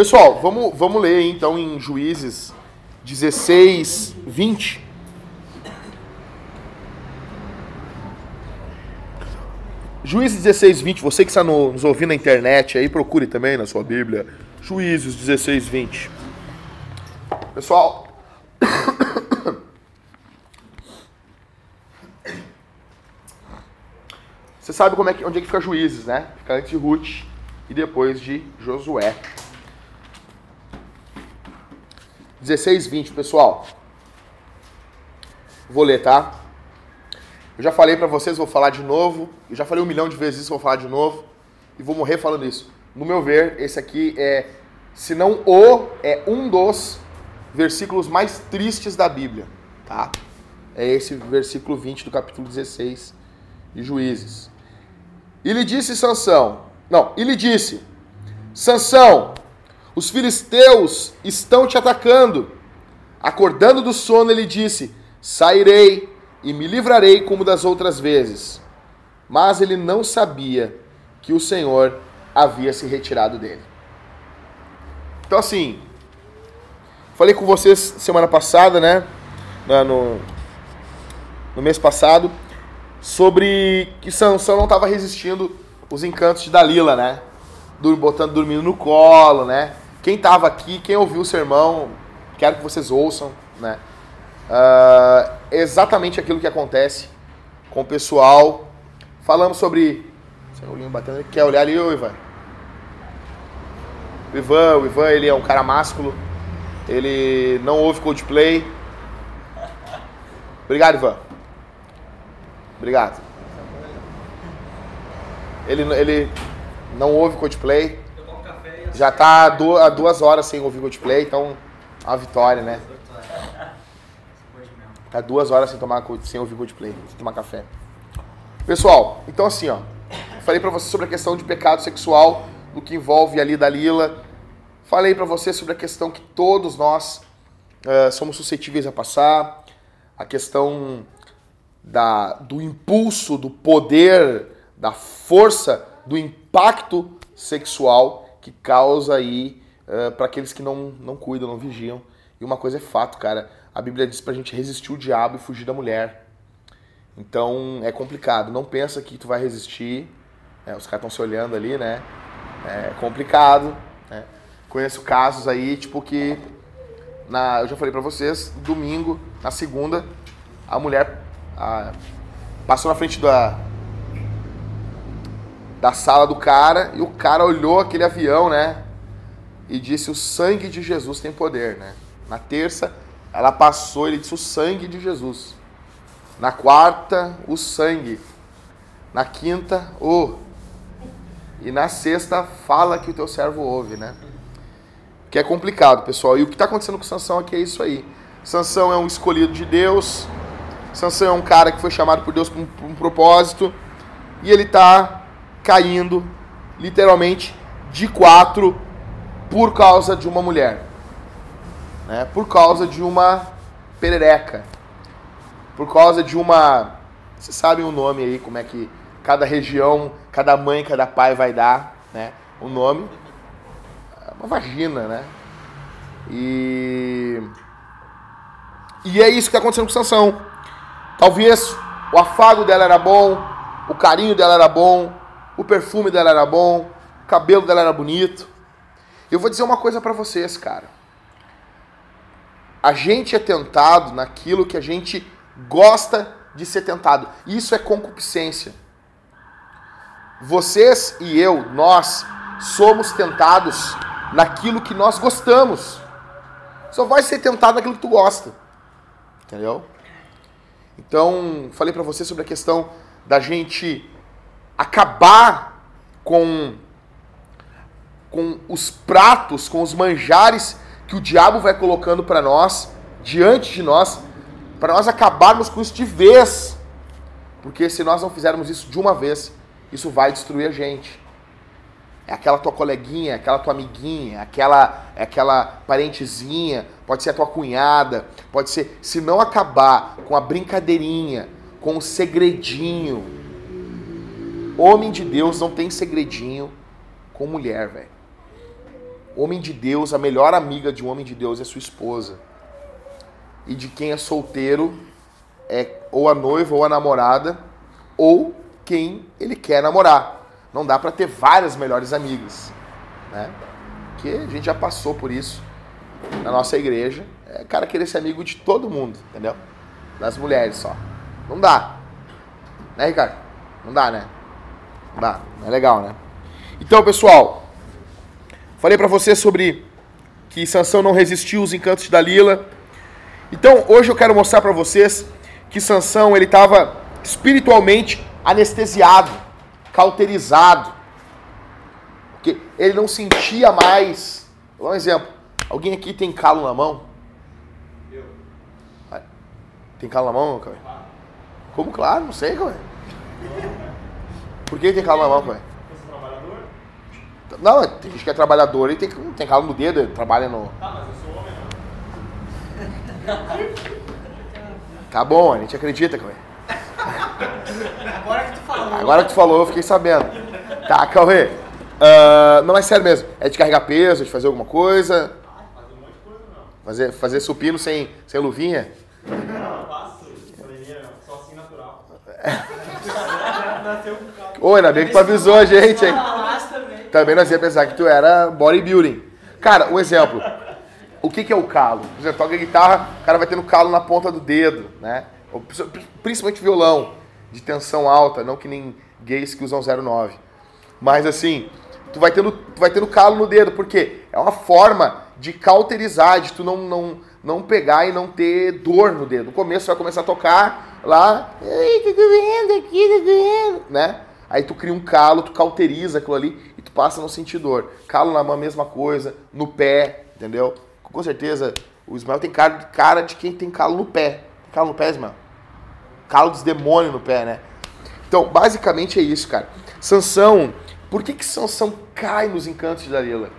Pessoal, vamos, vamos ler então em Juízes 16, 20. Juízes 16, 20, você que está no, nos ouvindo na internet aí, procure também na sua Bíblia. Juízes 16, 20. Pessoal, você sabe como é que, onde é que fica Juízes, né? Fica antes de Ruth e depois de Josué. 16, 20, pessoal. Vou ler, tá? Eu já falei para vocês, vou falar de novo. Eu já falei um milhão de vezes isso, vou falar de novo. E vou morrer falando isso. No meu ver, esse aqui é, se não o, é um dos versículos mais tristes da Bíblia, tá? É esse versículo 20 do capítulo 16 de Juízes. E lhe disse Sansão, não, e lhe disse, Sansão, os filisteus estão te atacando. Acordando do sono, ele disse, sairei e me livrarei como das outras vezes. Mas ele não sabia que o Senhor havia se retirado dele. Então, assim, falei com vocês semana passada, né? No, no mês passado, sobre que Sansão não estava resistindo os encantos de Dalila, né? Botando dormindo no colo, né? Quem estava aqui, quem ouviu o sermão, quero que vocês ouçam, né? Uh, exatamente aquilo que acontece com o pessoal. Falamos sobre. Seu batendo. Quer olhar ali, ô Ivan? O Ivan, o Ivan, ele é um cara másculo. Ele não ouve Coldplay. Obrigado, Ivan. Obrigado. Ele, ele não ouve Coldplay. Já tá há duas horas sem ouvir Coldplay, então uma vitória, né? Tá duas horas sem tomar sem ouvir Coldplay, sem tomar café. Pessoal, então assim, ó. Falei para você sobre a questão de pecado sexual, do que envolve ali Dalila. Falei para você sobre a questão que todos nós uh, somos suscetíveis a passar, a questão da, do impulso, do poder, da força, do impacto sexual que causa aí uh, para aqueles que não, não cuidam, não vigiam. E uma coisa é fato, cara a Bíblia diz pra gente resistir o diabo e fugir da mulher. Então é complicado. Não pensa que tu vai resistir. É, os caras estão se olhando ali, né? É complicado. Né? Conheço casos aí, tipo que. Na, eu já falei pra vocês, domingo, na segunda, a mulher a, passou na frente da, da sala do cara e o cara olhou aquele avião, né? E disse: O sangue de Jesus tem poder, né? Na terça, ela passou, ele disse o sangue de Jesus. Na quarta, o sangue. Na quinta, o. E na sexta, fala que o teu servo ouve, né? Que é complicado, pessoal. E o que está acontecendo com Sansão aqui é isso aí. Sansão é um escolhido de Deus. Sansão é um cara que foi chamado por Deus para um, um propósito. E ele está caindo, literalmente, de quatro por causa de uma mulher né, por causa de uma perereca, por causa de uma. Vocês sabem o nome aí, como é que cada região, cada mãe, cada pai vai dar né, o nome. Uma vagina, né? E. E é isso que está acontecendo com Sansão. Talvez o afago dela era bom, o carinho dela era bom, o perfume dela era bom, o cabelo dela era bonito. Eu vou dizer uma coisa para vocês, cara a gente é tentado naquilo que a gente gosta de ser tentado. Isso é concupiscência. Vocês e eu, nós, somos tentados naquilo que nós gostamos. Só vai ser tentado naquilo que tu gosta. Entendeu? Então, falei para você sobre a questão da gente acabar com com os pratos, com os manjares que o diabo vai colocando para nós, diante de nós, para nós acabarmos com isso de vez. Porque se nós não fizermos isso de uma vez, isso vai destruir a gente. É aquela tua coleguinha, aquela tua amiguinha, aquela aquela parentezinha, pode ser a tua cunhada, pode ser, se não acabar com a brincadeirinha, com o segredinho. Homem de Deus não tem segredinho com mulher, velho. Homem de Deus, a melhor amiga de um homem de Deus é sua esposa. E de quem é solteiro é ou a noiva ou a namorada ou quem ele quer namorar. Não dá para ter várias melhores amigas, né? Porque a gente já passou por isso na nossa igreja. É cara querer ser amigo de todo mundo, entendeu? Das mulheres só. Não dá. Né, Ricardo? Não dá, né? Dá. É legal, né? Então, pessoal, falei para você sobre que Sansão não resistiu aos encantos de Dalila. Então, hoje eu quero mostrar para vocês que Sansão ele estava espiritualmente anestesiado, cauterizado. Porque ele não sentia mais. Vou dar um exemplo. Alguém aqui tem calo na mão? Eu. Tem calo na mão, cara? Como claro, não sei, cara. Por que tem calo na mão, cara? Não, tem gente que é trabalhador e tem, tem calo no dedo, trabalha no. Tá, mas eu sou homem, não. Tá bom, a gente acredita, Cauê. Agora que tu falou. Agora que tu falou, eu fiquei sabendo. Tá, Cauê. Uh, não, é sério mesmo. É de carregar peso, de fazer alguma coisa? Fazer um monte de coisa, não. Fazer, fazer supino sem, sem luvinha? Não, eu faço. Só assim natural. Oi, ainda bem que tu avisou a gente, hein? Também nós ia pensar que tu era bodybuilding. Cara, um exemplo. O que, que é o calo? Exemplo, toca guitarra, o cara vai tendo calo na ponta do dedo, né? Principalmente violão, de tensão alta, não que nem gays que usam 09. Mas assim, tu vai tendo, tu vai tendo calo no dedo, porque é uma forma de cauterizar, de tu não, não, não pegar e não ter dor no dedo. No começo tu vai começar a tocar lá, ai, tá doendo aqui, tá doendo, né? Aí tu cria um calo, tu cauteriza aquilo ali e tu passa a não sentir dor. Calo na mão, mesma coisa, no pé, entendeu? com certeza o Ismael tem cara, cara de quem tem calo no pé. Tem calo no pé, Ismael? Calo dos demônios no pé, né? Então, basicamente é isso, cara. Sansão, por que que Sansão cai nos encantos de Dalila?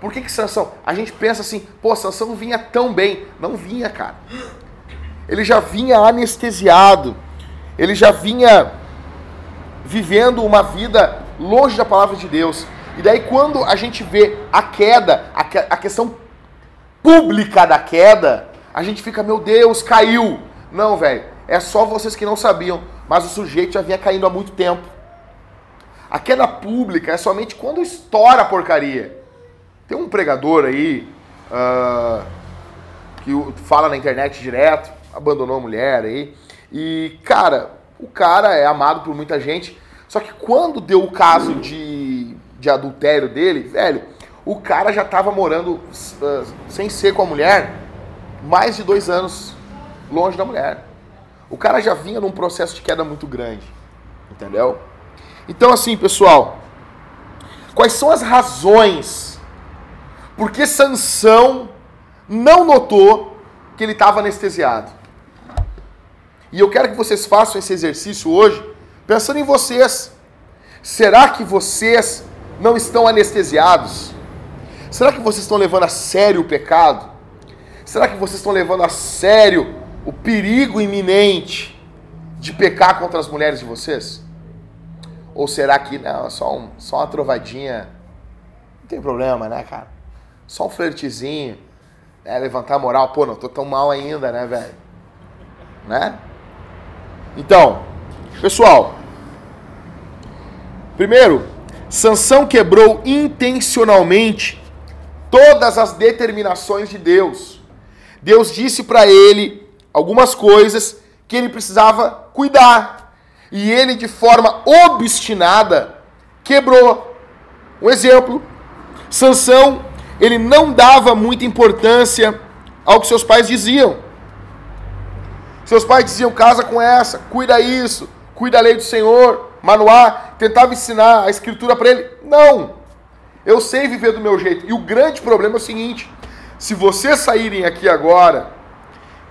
Por que que Sansão... A gente pensa assim, pô, Sansão vinha tão bem. Não vinha, cara. Ele já vinha anestesiado. Ele já vinha vivendo uma vida longe da palavra de Deus. E daí quando a gente vê a queda, a, a questão pública da queda, a gente fica, meu Deus, caiu. Não, velho, é só vocês que não sabiam, mas o sujeito já vinha caindo há muito tempo. A queda pública é somente quando estoura a porcaria. Tem um pregador aí uh, que fala na internet direto, abandonou a mulher aí. E, cara, o cara é amado por muita gente. Só que quando deu o caso de, de adultério dele, velho, o cara já estava morando uh, sem ser com a mulher mais de dois anos longe da mulher. O cara já vinha num processo de queda muito grande. Entendeu? Então, assim, pessoal, quais são as razões por que Sansão não notou que ele estava anestesiado? E eu quero que vocês façam esse exercício hoje, pensando em vocês. Será que vocês não estão anestesiados? Será que vocês estão levando a sério o pecado? Será que vocês estão levando a sério o perigo iminente de pecar contra as mulheres de vocês? Ou será que não, só, um, só uma trovadinha? Não tem problema, né, cara? Só um flertezinho, né? levantar a moral. Pô, não tô tão mal ainda, né, velho? Né? Então, pessoal, primeiro, Sansão quebrou intencionalmente todas as determinações de Deus. Deus disse para ele algumas coisas que ele precisava cuidar. E ele, de forma obstinada, quebrou. Um exemplo: Sansão, ele não dava muita importância ao que seus pais diziam. Seus pais diziam: casa com essa, cuida isso, cuida a lei do Senhor. Manoá tentava ensinar a escritura para ele. Não. Eu sei viver do meu jeito. E o grande problema é o seguinte: se vocês saírem aqui agora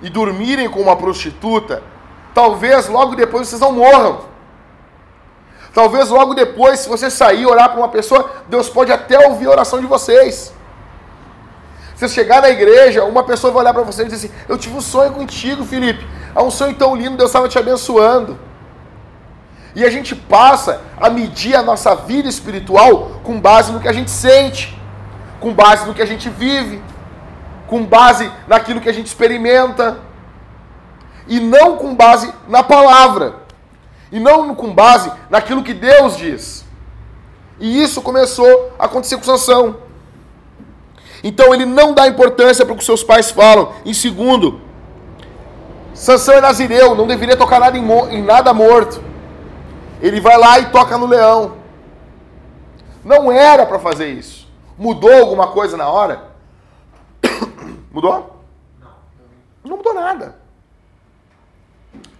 e dormirem com uma prostituta, talvez logo depois vocês não morram. Talvez logo depois, se você sair orar para uma pessoa, Deus pode até ouvir a oração de vocês. Se você chegar na igreja, uma pessoa vai olhar para você e dizer assim: Eu tive um sonho contigo, Felipe. É um sonho tão lindo, Deus estava te abençoando. E a gente passa a medir a nossa vida espiritual com base no que a gente sente, com base no que a gente vive, com base naquilo que a gente experimenta, e não com base na palavra, e não com base naquilo que Deus diz. E isso começou a acontecer com Sansão. Então ele não dá importância para o que seus pais falam. Em segundo, Sansão é nazireu, não deveria tocar nada em, em nada morto. Ele vai lá e toca no leão. Não era para fazer isso. Mudou alguma coisa na hora? Mudou? Não. Não mudou nada.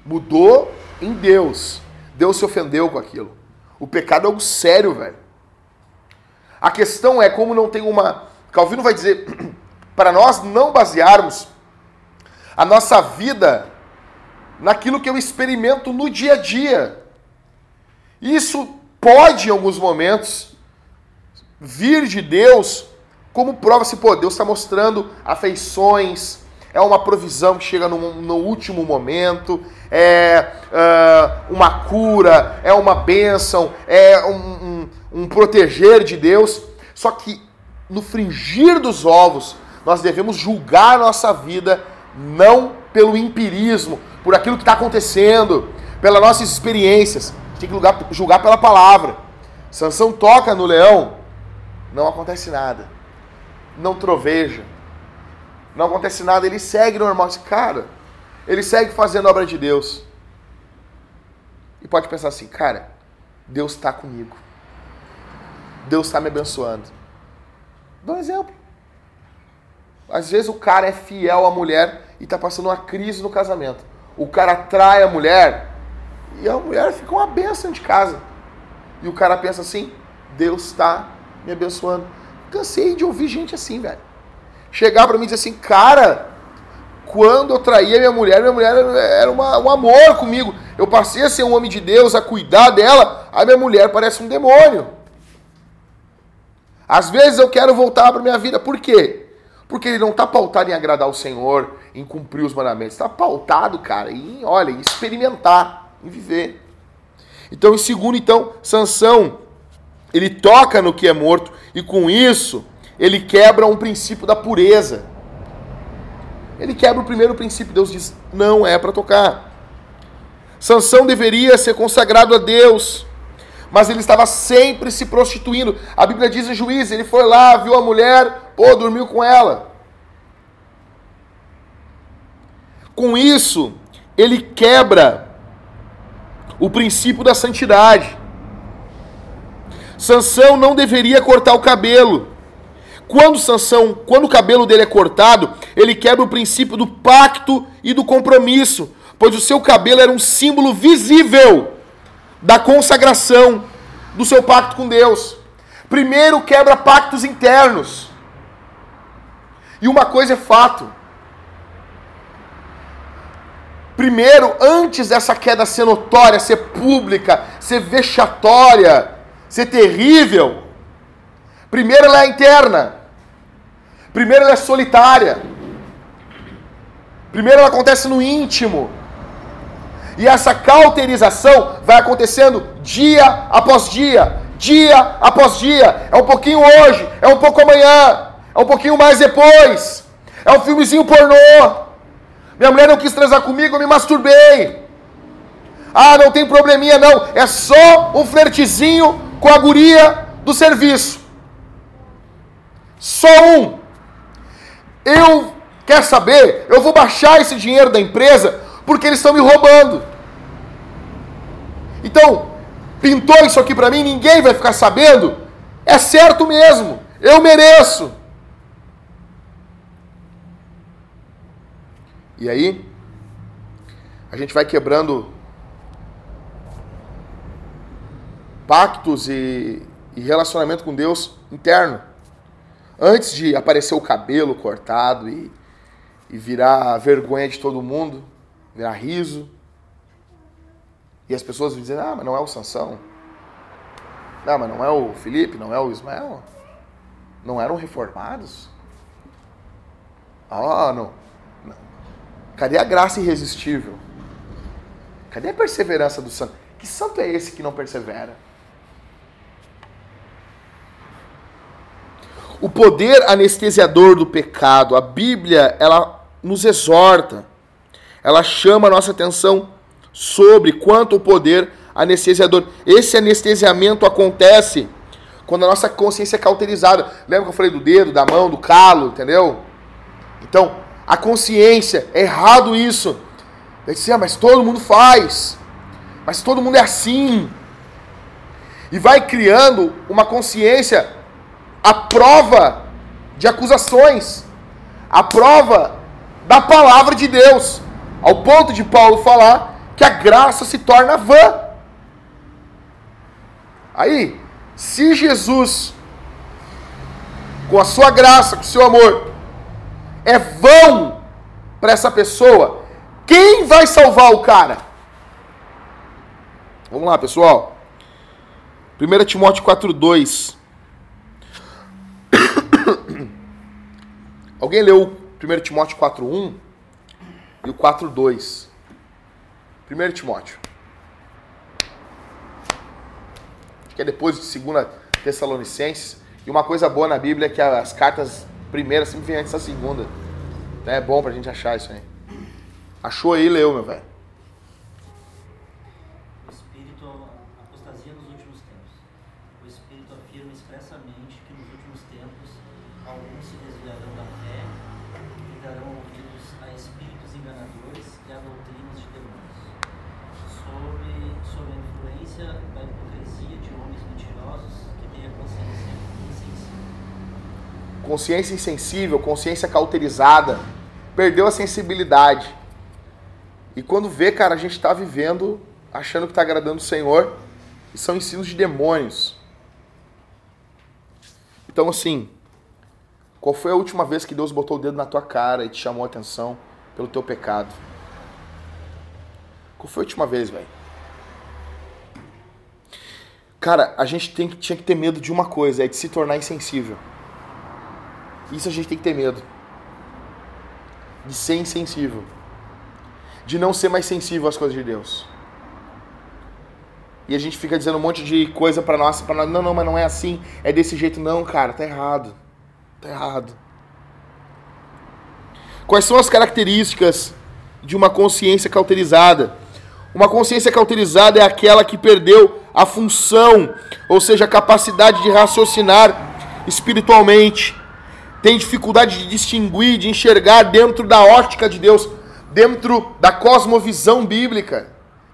Mudou em Deus. Deus se ofendeu com aquilo. O pecado é algo sério, velho. A questão é como não tem uma. Calvino vai dizer para nós não basearmos a nossa vida naquilo que eu experimento no dia a dia. Isso pode, em alguns momentos, vir de Deus como prova se, pô, Deus está mostrando afeições, é uma provisão que chega no, no último momento, é uh, uma cura, é uma bênção, é um, um, um proteger de Deus. Só que no fringir dos ovos, nós devemos julgar a nossa vida não pelo empirismo, por aquilo que está acontecendo, pelas nossas experiências. Tem que julgar, julgar pela palavra. Sansão toca no leão, não acontece nada. Não troveja. Não acontece nada, ele segue normal. Cara, ele segue fazendo a obra de Deus. E pode pensar assim, cara, Deus está comigo. Deus está me abençoando. Dá um exemplo. Às vezes o cara é fiel à mulher e está passando uma crise no casamento. O cara trai a mulher e a mulher fica uma benção de casa. E o cara pensa assim: Deus está me abençoando. Cansei de ouvir gente assim, velho. Chegar para mim e dizer assim, cara, quando eu traía minha mulher, minha mulher era uma, um amor comigo. Eu passei a ser um homem de Deus, a cuidar dela, a minha mulher parece um demônio. Às vezes eu quero voltar para minha vida. Por quê? Porque ele não está pautado em agradar o Senhor, em cumprir os mandamentos. Está pautado, cara, em, olha, em experimentar, em viver. Então, em segundo, então, Sansão, ele toca no que é morto e com isso ele quebra um princípio da pureza. Ele quebra o primeiro princípio. Deus diz: não é para tocar. Sansão deveria ser consagrado a Deus, mas ele estava sempre se prostituindo. A Bíblia diz em Juízes, ele foi lá, viu a mulher, pô, dormiu com ela. Com isso, ele quebra o princípio da santidade. Sansão não deveria cortar o cabelo. Quando Sansão, quando o cabelo dele é cortado, ele quebra o princípio do pacto e do compromisso, pois o seu cabelo era um símbolo visível da consagração do seu pacto com Deus. Primeiro quebra pactos internos. E uma coisa é fato. Primeiro, antes dessa queda ser notória, ser pública, ser vexatória, ser terrível, primeiro ela é interna. Primeiro ela é solitária. Primeiro ela acontece no íntimo. E essa cauterização vai acontecendo dia após dia, dia após dia. É um pouquinho hoje, é um pouco amanhã, é um pouquinho mais depois. É um filmezinho pornô. Minha mulher não quis transar comigo, eu me masturbei. Ah, não tem probleminha não. É só um flertezinho com a guria do serviço. Só um. Eu, quer saber? Eu vou baixar esse dinheiro da empresa porque eles estão me roubando. Então, pintou isso aqui para mim, ninguém vai ficar sabendo. É certo mesmo. Eu mereço. E aí, a gente vai quebrando pactos e, e relacionamento com Deus interno. Antes de aparecer o cabelo cortado e, e virar vergonha de todo mundo, virar riso. E as pessoas dizem, ah, mas não é o Sansão. Não, mas não é o Felipe, não é o Ismael. Não eram reformados. Ah, não. Cadê a graça irresistível? Cadê a perseverança do santo? Que santo é esse que não persevera? o poder anestesiador do pecado. A Bíblia, ela nos exorta, ela chama a nossa atenção sobre quanto o poder anestesiador. Esse anestesiamento acontece quando a nossa consciência é cauterizada. Lembra que eu falei do dedo, da mão, do calo, entendeu? Então, a consciência, é errado isso. Ele disse, ah, mas todo mundo faz. Mas todo mundo é assim. E vai criando uma consciência à prova de acusações, à prova da palavra de Deus, ao ponto de Paulo falar que a graça se torna vã. Aí, se Jesus, com a sua graça, com o seu amor, é vão para essa pessoa, quem vai salvar o cara? Vamos lá, pessoal. 1 Timóteo 4,2. Alguém leu 1 Timóteo 4,1 e o 4,2? 1 Timóteo. Acho que é depois de 2 Tessalonicenses. E uma coisa boa na Bíblia é que as cartas primeiras sempre vêm antes da segunda. É bom pra gente achar isso aí. Achou aí, leu, meu velho. O Espírito apostasia nos últimos tempos. O Espírito afirma expressamente que nos últimos tempos alguns se desviarão da fé e darão ouvidos a espíritos enganadores e a doutrinas de demônios. Sob, sob a influência da hipocrisia de homens mentirosos que têm a consciência insensível. Consciência insensível, consciência cauterizada, perdeu a sensibilidade. E quando vê, cara, a gente está vivendo achando que está agradando o Senhor, e são ensinos de demônios. Então, assim, qual foi a última vez que Deus botou o dedo na tua cara e te chamou a atenção pelo teu pecado? Qual foi a última vez, velho? Cara, a gente tem, tinha que ter medo de uma coisa, é de se tornar insensível. Isso a gente tem que ter medo. De ser insensível. De não ser mais sensível às coisas de Deus. E a gente fica dizendo um monte de coisa para nós, para nós, não, não, mas não é assim, é desse jeito não, cara, tá errado. Tá errado. Quais são as características de uma consciência cauterizada? Uma consciência cauterizada é aquela que perdeu a função, ou seja, a capacidade de raciocinar espiritualmente. Tem dificuldade de distinguir, de enxergar dentro da ótica de Deus, dentro da cosmovisão bíblica,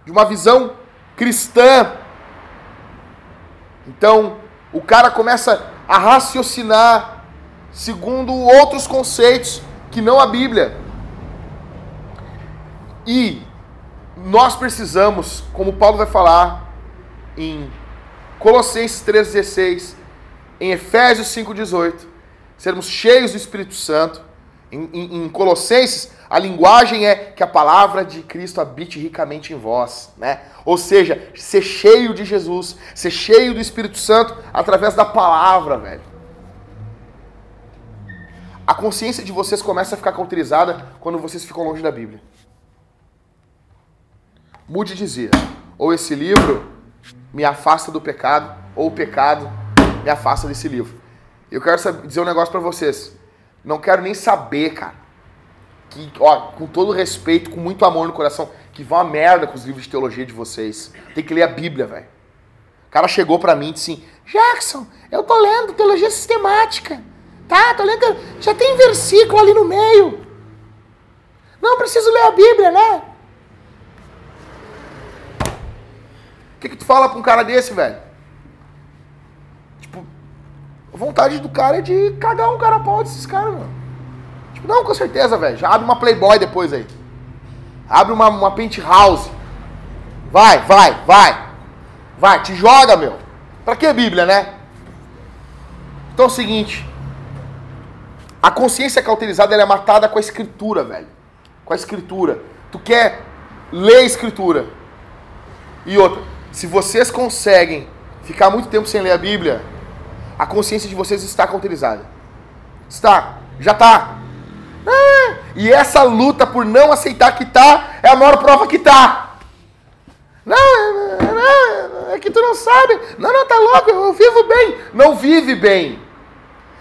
de uma visão cristã. Então, o cara começa a raciocinar segundo outros conceitos que não a Bíblia. E nós precisamos, como Paulo vai falar em Colossenses 3,16, em Efésios 5,18, sermos cheios do Espírito Santo. Em, em, em, Colossenses, a linguagem é que a palavra de Cristo habite ricamente em vós, né? Ou seja, ser cheio de Jesus, ser cheio do Espírito Santo através da palavra, velho. A consciência de vocês começa a ficar cauterizada quando vocês ficam longe da Bíblia. Mude dizer, ou esse livro me afasta do pecado, ou o pecado me afasta desse livro. Eu quero dizer um negócio para vocês. Não quero nem saber, cara. Que, ó, com todo respeito, com muito amor no coração, que vão a merda com os livros de teologia de vocês. Tem que ler a Bíblia, velho. O cara chegou para mim e disse assim: Jackson, eu tô lendo teologia sistemática. Tá, tô lendo. Já tem versículo ali no meio. Não preciso ler a Bíblia, né? O que, que tu fala pra um cara desse, velho? Vontade do cara é de cagar um cara pau desses caras, mano. Tipo, não, com certeza, velho. Já abre uma Playboy depois aí. Abre uma, uma penthouse. Vai, vai, vai. Vai, te joga, meu. Pra que Bíblia, né? Então é o seguinte. A consciência cauterizada é matada com a escritura, velho. Com a escritura. Tu quer ler a escritura. E outra, se vocês conseguem ficar muito tempo sem ler a Bíblia, a consciência de vocês está cauterizada. Está, já está. Ah, e essa luta por não aceitar que está é a maior prova que está. Não, não, é que tu não sabe. Não, não, tá louco, eu vivo bem. Não vive bem.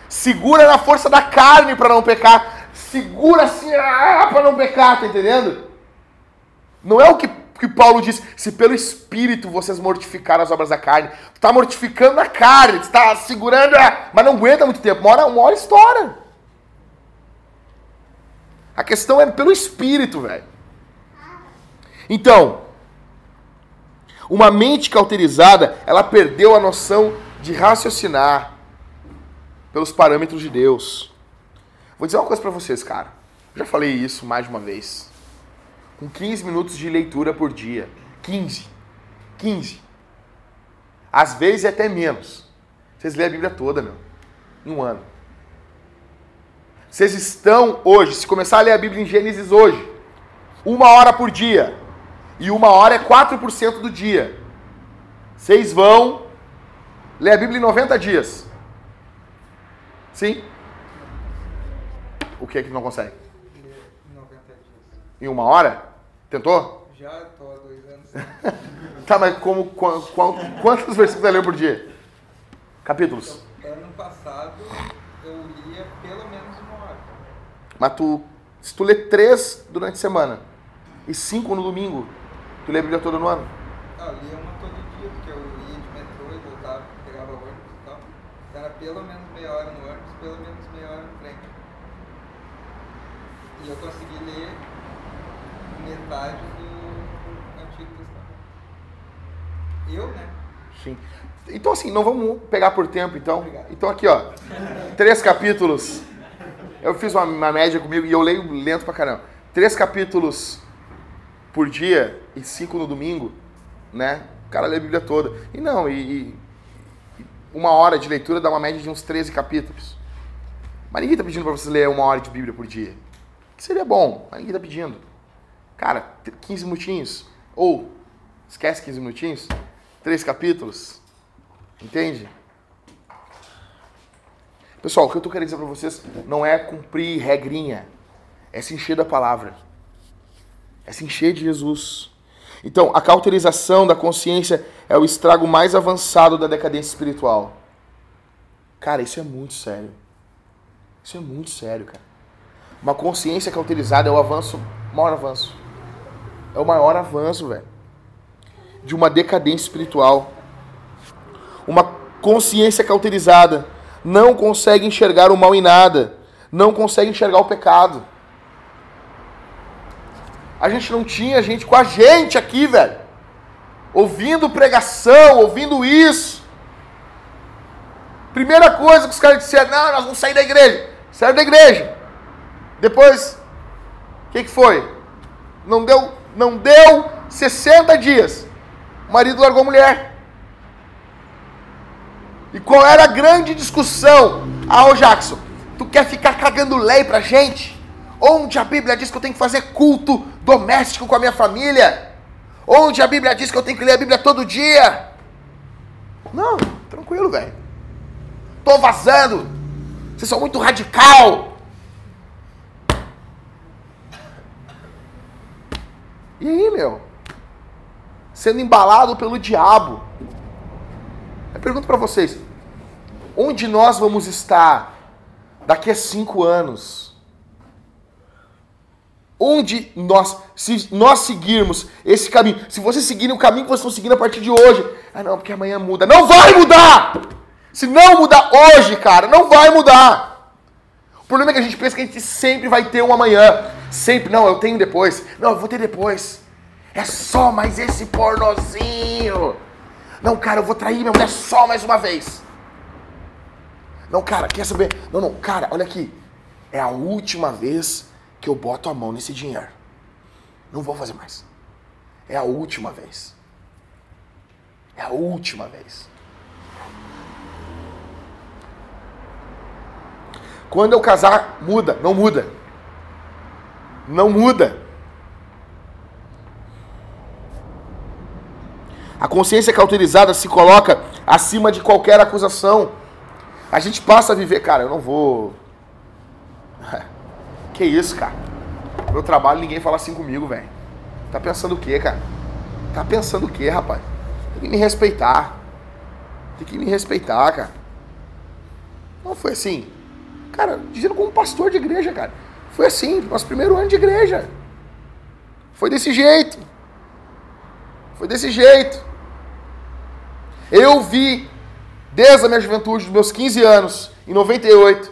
Segura na força da carne para não pecar. Segura assim ah, para não pecar, tá entendendo? Não é o que, que Paulo diz, se pelo Espírito vocês mortificaram as obras da carne. Tu tá mortificando a carne, tu tá segurando, mas não aguenta muito tempo. Uma hora, uma hora estoura. A questão é pelo Espírito, velho. Então, uma mente cauterizada, ela perdeu a noção de raciocinar pelos parâmetros de Deus. Vou dizer uma coisa para vocês, cara. já falei isso mais de uma vez. Com 15 minutos de leitura por dia. 15. 15. Às vezes até menos. Vocês lêem a Bíblia toda, meu. Em um ano. Vocês estão hoje, se começar a ler a Bíblia em Gênesis hoje, uma hora por dia. E uma hora é 4% do dia. Vocês vão ler a Bíblia em 90 dias. Sim? O que é que não consegue? Em 90 dias. Em uma hora? Tentou? Já estou há dois anos. tá, mas como, qu qu quantos versículos você leu por dia? Capítulos? Ano passado eu lia pelo menos uma hora. Mas tu, se tu lê três durante a semana e cinco no domingo, tu lê a Bíblia toda no ano? Ah, eu lia uma todo dia, porque eu ia de metrô e voltava, pegava ônibus e tal. Então era pelo menos meia hora no ônibus, pelo menos meia hora no trem. E eu consegui ler metade do Antigo Testamento. Eu, né? Sim. Então, assim, não vamos pegar por tempo, então. Obrigado. Então, aqui, ó. Três capítulos. Eu fiz uma, uma média comigo e eu leio lento pra caramba. Três capítulos por dia e cinco no domingo, né? O cara lê a Bíblia toda. E não, e, e uma hora de leitura dá uma média de uns 13 capítulos. Mas ninguém tá pedindo pra você ler uma hora de Bíblia por dia. Que seria bom, mas ninguém tá pedindo. Cara, 15 minutinhos. Ou, esquece 15 minutinhos. Três capítulos. Entende? Pessoal, o que eu tô querendo dizer pra vocês não é cumprir regrinha. É se encher da palavra. É se encher de Jesus. Então, a cauterização da consciência é o estrago mais avançado da decadência espiritual. Cara, isso é muito sério. Isso é muito sério, cara. Uma consciência cauterizada é o avanço, maior avanço. É o maior avanço, velho. De uma decadência espiritual. Uma consciência cauterizada não consegue enxergar o mal em nada, não consegue enxergar o pecado. A gente não tinha gente com a gente aqui, velho. Ouvindo pregação, ouvindo isso. Primeira coisa que os caras disseram, não, nós vamos sair da igreja. Saíram da igreja. Depois, o que, que foi? Não deu, não deu 60 dias. O marido largou a mulher. E qual era a grande discussão? Ah, ô Jackson, tu quer ficar cagando lei pra gente? Onde a Bíblia diz que eu tenho que fazer culto doméstico com a minha família? Onde a Bíblia diz que eu tenho que ler a Bíblia todo dia? Não, tranquilo, velho. Tô vazando. Vocês são muito radical. E aí, meu? Sendo embalado pelo diabo. Eu pergunto para vocês: onde nós vamos estar daqui a cinco anos? Onde nós, se nós seguirmos esse caminho, se vocês seguirem o caminho que vocês estão seguindo a partir de hoje, ah não, porque amanhã muda. Não vai mudar! Se não mudar hoje, cara, não vai mudar. O problema é que a gente pensa que a gente sempre vai ter um amanhã. Sempre, não, eu tenho depois. Não, eu vou ter depois. É só mais esse pornozinho. Não, cara, eu vou trair minha mulher só mais uma vez. Não, cara, quer saber? Não, não, cara, olha aqui. É a última vez que eu boto a mão nesse dinheiro. Não vou fazer mais. É a última vez. É a última vez. Quando eu casar, muda. Não muda. Não muda. A consciência cauterizada se coloca acima de qualquer acusação. A gente passa a viver, cara, eu não vou. Que isso, cara? Meu trabalho, ninguém fala assim comigo, velho. Tá pensando o quê, cara? Tá pensando o quê, rapaz? Tem que me respeitar. Tem que me respeitar, cara. Não foi assim. Cara, dizendo como pastor de igreja, cara. Foi assim, nosso primeiro ano de igreja. Foi desse jeito. Foi desse jeito. Eu vi, desde a minha juventude, dos meus 15 anos, em 98,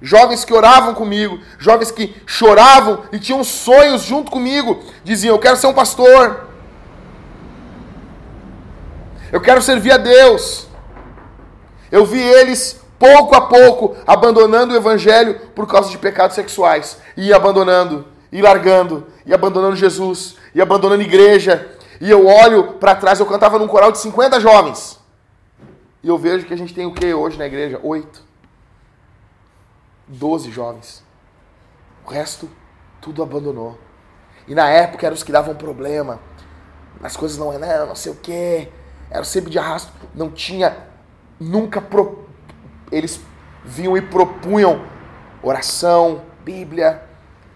jovens que oravam comigo, jovens que choravam e tinham sonhos junto comigo, diziam: Eu quero ser um pastor. Eu quero servir a Deus. Eu vi eles pouco a pouco abandonando o evangelho por causa de pecados sexuais, e abandonando, e largando, e abandonando Jesus, e abandonando igreja. E eu olho para trás, eu cantava num coral de 50 jovens. E eu vejo que a gente tem o que hoje na igreja? Oito. Doze jovens. O resto, tudo abandonou. E na época eram os que davam problema. As coisas não é, não, sei o quê. Era sempre de arrasto. Não tinha, nunca. Pro... Eles vinham e propunham oração, Bíblia,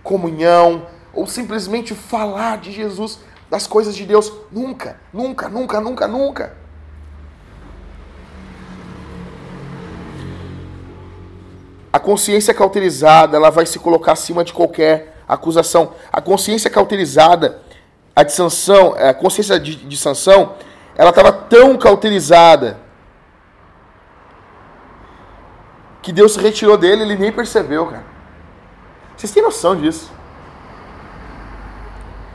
comunhão, ou simplesmente falar de Jesus, das coisas de Deus. Nunca, nunca, nunca, nunca, nunca. A consciência cauterizada, ela vai se colocar acima de qualquer acusação. A consciência cauterizada, a de sanção, a consciência de, de sanção, ela estava tão cauterizada que Deus se retirou dele, ele nem percebeu, cara. Vocês têm noção disso?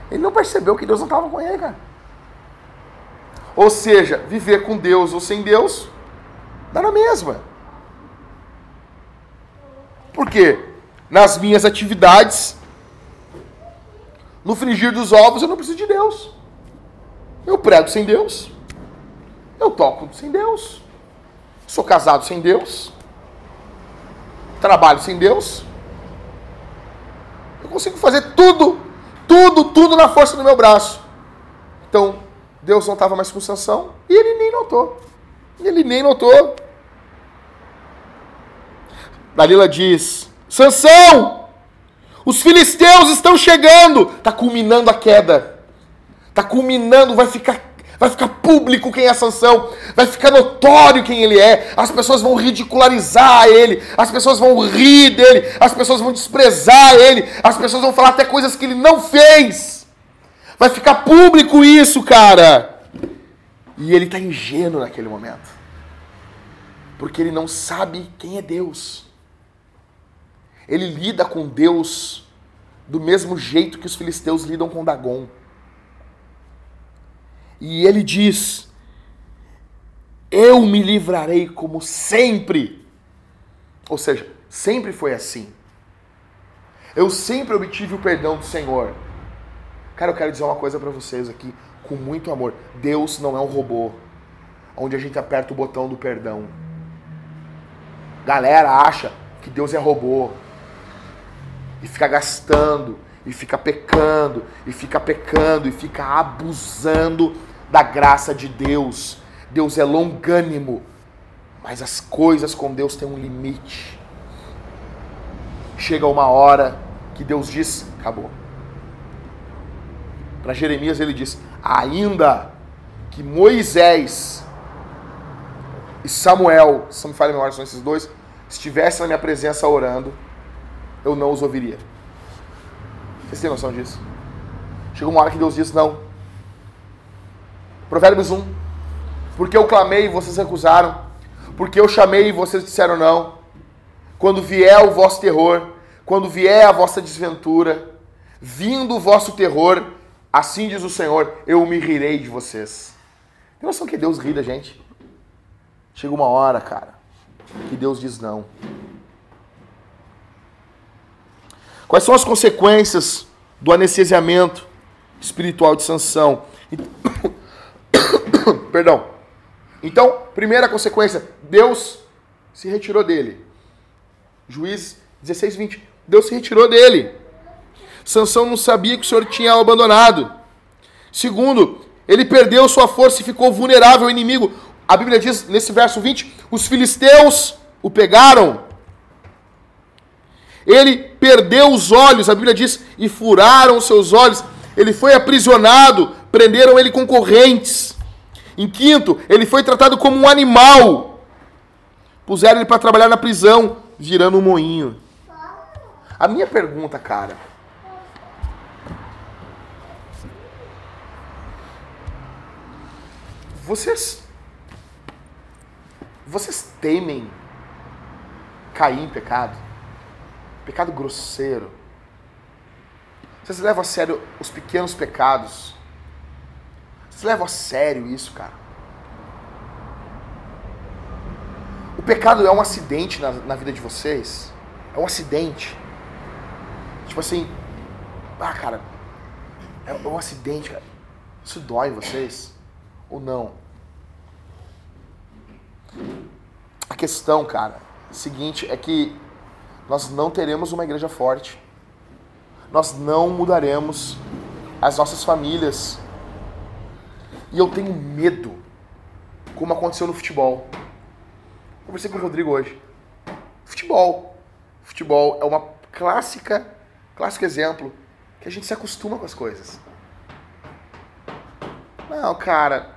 Ele não percebeu que Deus não estava com ele, cara. Ou seja, viver com Deus ou sem Deus, dá na mesma. Porque nas minhas atividades, no frigir dos ovos, eu não preciso de Deus. Eu prego sem Deus. Eu toco sem Deus. Sou casado sem Deus. Trabalho sem Deus. Eu consigo fazer tudo, tudo, tudo na força do meu braço. Então, Deus não estava mais com sanção e ele nem notou. Ele nem notou. Dalila diz: Sansão, os filisteus estão chegando. Está culminando a queda. Está culminando, vai ficar, vai ficar público quem é Sansão. Vai ficar notório quem ele é. As pessoas vão ridicularizar ele. As pessoas vão rir dele. As pessoas vão desprezar ele. As pessoas vão falar até coisas que ele não fez. Vai ficar público isso, cara. E ele está ingênuo naquele momento. Porque ele não sabe quem é Deus ele lida com Deus do mesmo jeito que os filisteus lidam com Dagon. E ele diz: Eu me livrarei como sempre. Ou seja, sempre foi assim. Eu sempre obtive o perdão do Senhor. Cara, eu quero dizer uma coisa para vocês aqui com muito amor. Deus não é um robô onde a gente aperta o botão do perdão. Galera acha que Deus é robô e fica gastando, e fica pecando, e fica pecando, e fica abusando da graça de Deus. Deus é longânimo, mas as coisas com Deus têm um limite. Chega uma hora que Deus diz: acabou. Para Jeremias ele diz: ainda que Moisés e Samuel, se não me falha a memória, são esses dois, estivessem na minha presença orando, eu não os ouviria. Vocês têm noção disso? Chegou uma hora que Deus disse não. Provérbios 1. Porque eu clamei e vocês recusaram. Porque eu chamei e vocês disseram não. Quando vier o vosso terror, quando vier a vossa desventura, vindo o vosso terror, assim diz o Senhor, eu me rirei de vocês. Tem noção que Deus ri da gente? Chega uma hora, cara, que Deus diz não. Quais são as consequências do anestesiamento espiritual de sanção? Perdão. Então, primeira consequência, Deus se retirou dele. Juiz 16, 20. Deus se retirou dele. Sansão não sabia que o Senhor tinha o abandonado. Segundo, ele perdeu sua força e ficou vulnerável ao inimigo. A Bíblia diz nesse verso 20: os filisteus o pegaram ele perdeu os olhos, a Bíblia diz, e furaram seus olhos. Ele foi aprisionado, prenderam ele com correntes. Em quinto, ele foi tratado como um animal. Puseram ele para trabalhar na prisão virando um moinho. A minha pergunta, cara. Vocês. Vocês temem cair em pecado? Pecado grosseiro. Vocês levam a sério os pequenos pecados? Vocês levam a sério isso, cara? O pecado é um acidente na, na vida de vocês? É um acidente? Tipo assim, ah, cara, é um acidente, cara. Isso dói em vocês? Ou não? A questão, cara, seguinte é que nós não teremos uma igreja forte. Nós não mudaremos as nossas famílias. E eu tenho medo, como aconteceu no futebol. Conversei com o Rodrigo hoje. Futebol. Futebol é uma clássica, clássico exemplo que a gente se acostuma com as coisas. Não, cara.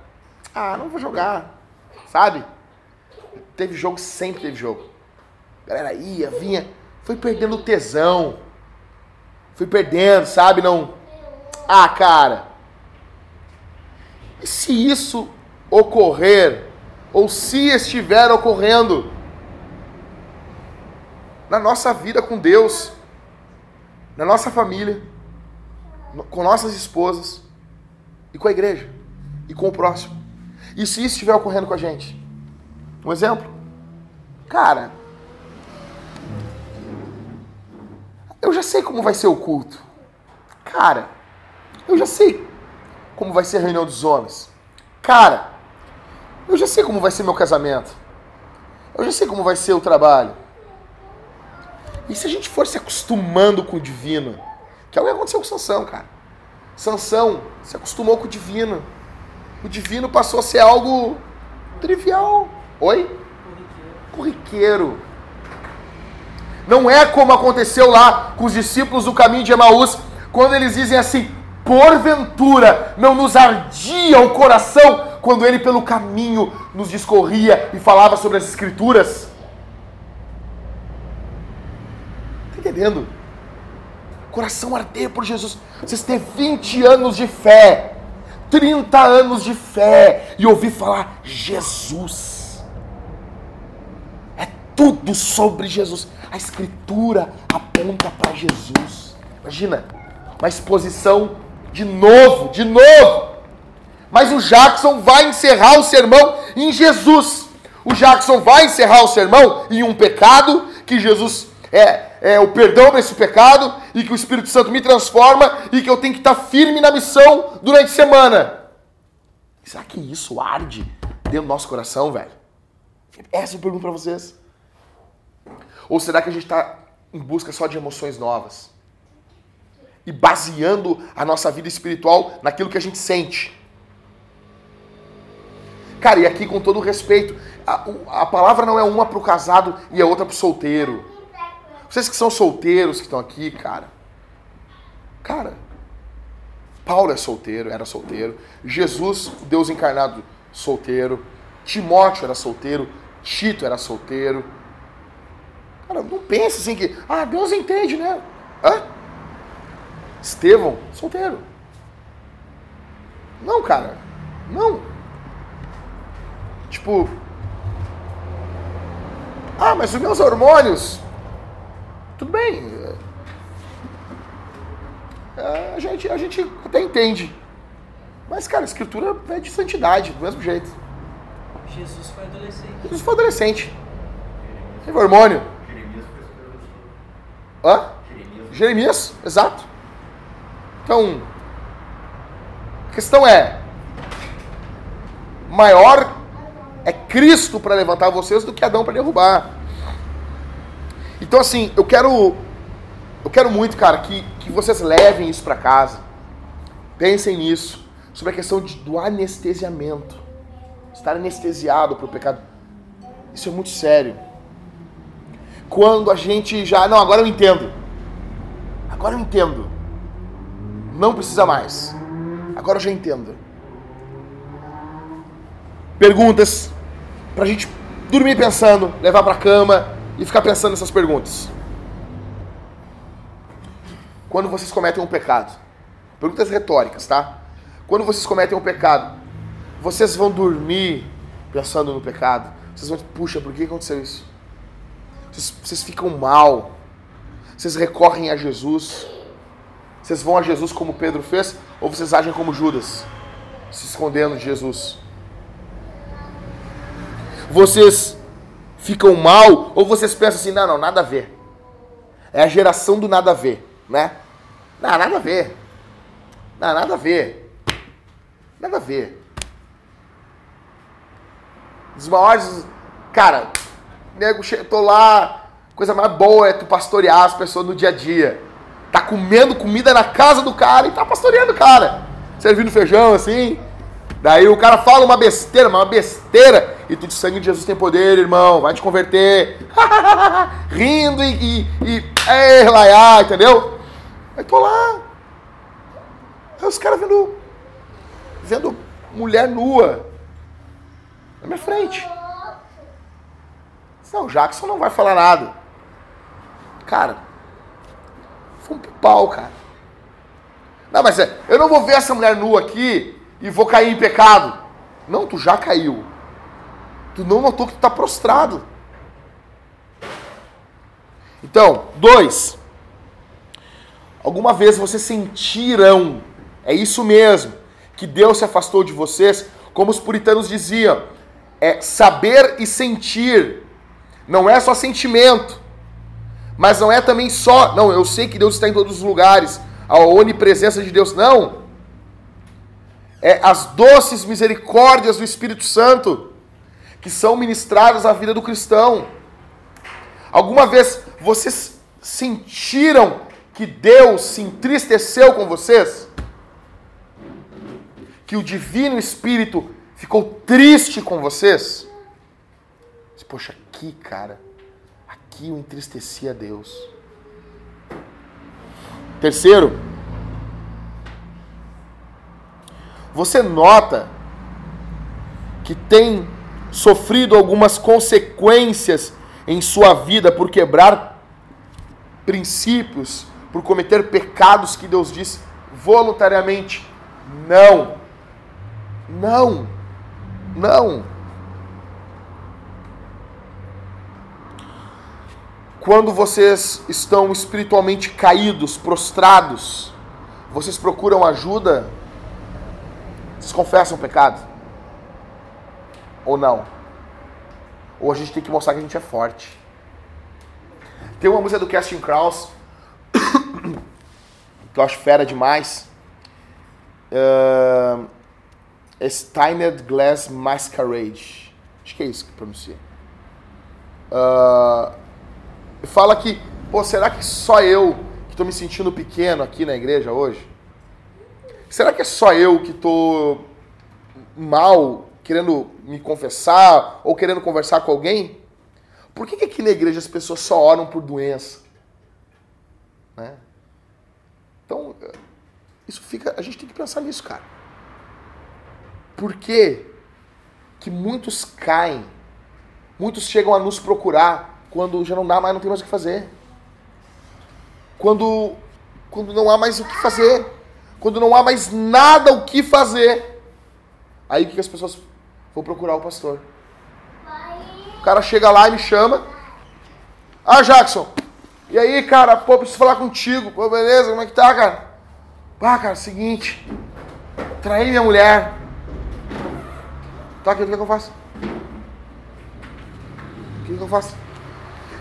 Ah, não vou jogar. Sabe? Teve jogo, sempre teve jogo. A galera ia, vinha Fui perdendo tesão. Fui perdendo, sabe? Não. Ah, cara. E se isso ocorrer, ou se estiver ocorrendo, na nossa vida com Deus, na nossa família, com nossas esposas, e com a igreja, e com o próximo. E se isso estiver ocorrendo com a gente? Um exemplo? Cara, Eu já sei como vai ser o culto. Cara, eu já sei como vai ser a reunião dos homens. Cara, eu já sei como vai ser meu casamento. Eu já sei como vai ser o trabalho. E se a gente for se acostumando com o divino, que é o que aconteceu com Sansão, cara. Sansão se acostumou com o divino. O divino passou a ser algo trivial. Oi? Corriqueiro. Corriqueiro. Não é como aconteceu lá com os discípulos do caminho de Emaús, quando eles dizem assim: porventura não nos ardia o coração quando ele pelo caminho nos discorria e falava sobre as Escrituras? Está entendendo? Coração arder por Jesus. Vocês têm 20 anos de fé, 30 anos de fé e ouvir falar Jesus. É tudo sobre Jesus. A escritura aponta para Jesus. Imagina, uma exposição de novo, de novo. Mas o Jackson vai encerrar o sermão em Jesus. O Jackson vai encerrar o sermão em um pecado que Jesus é, é o perdão para esse pecado e que o Espírito Santo me transforma e que eu tenho que estar firme na missão durante a semana. Será que isso arde dentro do nosso coração, velho? Essa eu pergunto para vocês. Ou será que a gente está em busca só de emoções novas? E baseando a nossa vida espiritual naquilo que a gente sente. Cara, e aqui com todo respeito, a, a palavra não é uma para o casado e a outra para o solteiro. Vocês que são solteiros que estão aqui, cara. Cara, Paulo é solteiro, era solteiro. Jesus, Deus encarnado, solteiro. Timóteo era solteiro. Tito era solteiro. Cara, não pense assim que, ah, Deus entende, né? Hã? Estevão, solteiro. Não, cara. Não. Tipo, ah, mas os meus hormônios. Tudo bem. É, a, gente, a gente até entende. Mas, cara, a escritura é de santidade, do mesmo jeito. Jesus foi adolescente. Jesus foi adolescente. Teve hormônio. Hã? Jeremias. Jeremias, exato. Então, a questão é: maior é Cristo para levantar vocês do que Adão para derrubar. Então, assim, eu quero, eu quero muito, cara, que, que vocês levem isso para casa. Pensem nisso, sobre a questão de, do anestesiamento. Estar anestesiado para o pecado. Isso é muito sério quando a gente já. Não, agora eu entendo. Agora eu entendo. Não precisa mais. Agora eu já entendo. Perguntas pra gente dormir pensando, levar pra cama e ficar pensando nessas perguntas. Quando vocês cometem um pecado, perguntas retóricas, tá? Quando vocês cometem um pecado, vocês vão dormir pensando no pecado? Vocês vão, puxa, por que aconteceu isso? Vocês, vocês ficam mal? Vocês recorrem a Jesus? Vocês vão a Jesus como Pedro fez? Ou vocês agem como Judas, se escondendo de Jesus? Vocês ficam mal? Ou vocês pensam assim, não, não, nada a ver. É a geração do nada a ver, né? Não, nada a ver. Não, nada a ver. Nada a ver. Dos maiores. Cara, nego, tô lá. Coisa mais boa é tu pastorear as pessoas no dia a dia. Tá comendo comida na casa do cara e tá pastoreando o cara. Servindo feijão assim. Daí o cara fala uma besteira, uma besteira. E tu de sangue de Jesus tem poder, irmão. Vai te converter. Rindo e. e, e ei, laiá, entendeu? Aí tô lá. Aí os caras vendo. Vendo mulher nua. Na minha frente. Não, Jackson não vai falar nada. Cara, foi um pau, cara. Não, mas é, eu não vou ver essa mulher nua aqui e vou cair em pecado. Não, tu já caiu. Tu não notou que tu está prostrado. Então, dois. Alguma vez vocês sentiram, é isso mesmo, que Deus se afastou de vocês, como os puritanos diziam, é saber e sentir. Não é só sentimento. Mas não é também só, não, eu sei que Deus está em todos os lugares, a onipresença de Deus, não. É as doces misericórdias do Espírito Santo que são ministradas à vida do cristão. Alguma vez vocês sentiram que Deus se entristeceu com vocês? Que o Divino Espírito ficou triste com vocês? Poxa, aqui, cara, aqui eu entristeci a Deus. Terceiro, você nota que tem sofrido algumas consequências em sua vida por quebrar princípios, por cometer pecados que Deus disse voluntariamente não. Não. Não. Quando vocês estão espiritualmente caídos, prostrados, vocês procuram ajuda? Vocês confessam o pecado? Ou não? Ou a gente tem que mostrar que a gente é forte? Tem uma música do Casting Crowns que eu acho fera demais. Uh, Steined Glass Masquerade. Acho que é isso que pronuncia. Uh, fala que, pô, será que só eu que estou me sentindo pequeno aqui na igreja hoje? Será que é só eu que estou mal, querendo me confessar ou querendo conversar com alguém? Por que, que aqui na igreja as pessoas só oram por doença? Né? Então, isso fica. A gente tem que pensar nisso, cara. Por que, que muitos caem? Muitos chegam a nos procurar quando já não dá mais, não tem mais o que fazer. Quando, quando não há mais o que fazer. Quando não há mais nada o que fazer. Aí o que as pessoas vão procurar o pastor? O cara chega lá e me chama. Ah, Jackson. E aí, cara, pô, preciso falar contigo. Pô, beleza, como é que tá, cara? Ah, cara, seguinte. Traí minha mulher. Tá, o que, que eu faço? O que, que eu faço?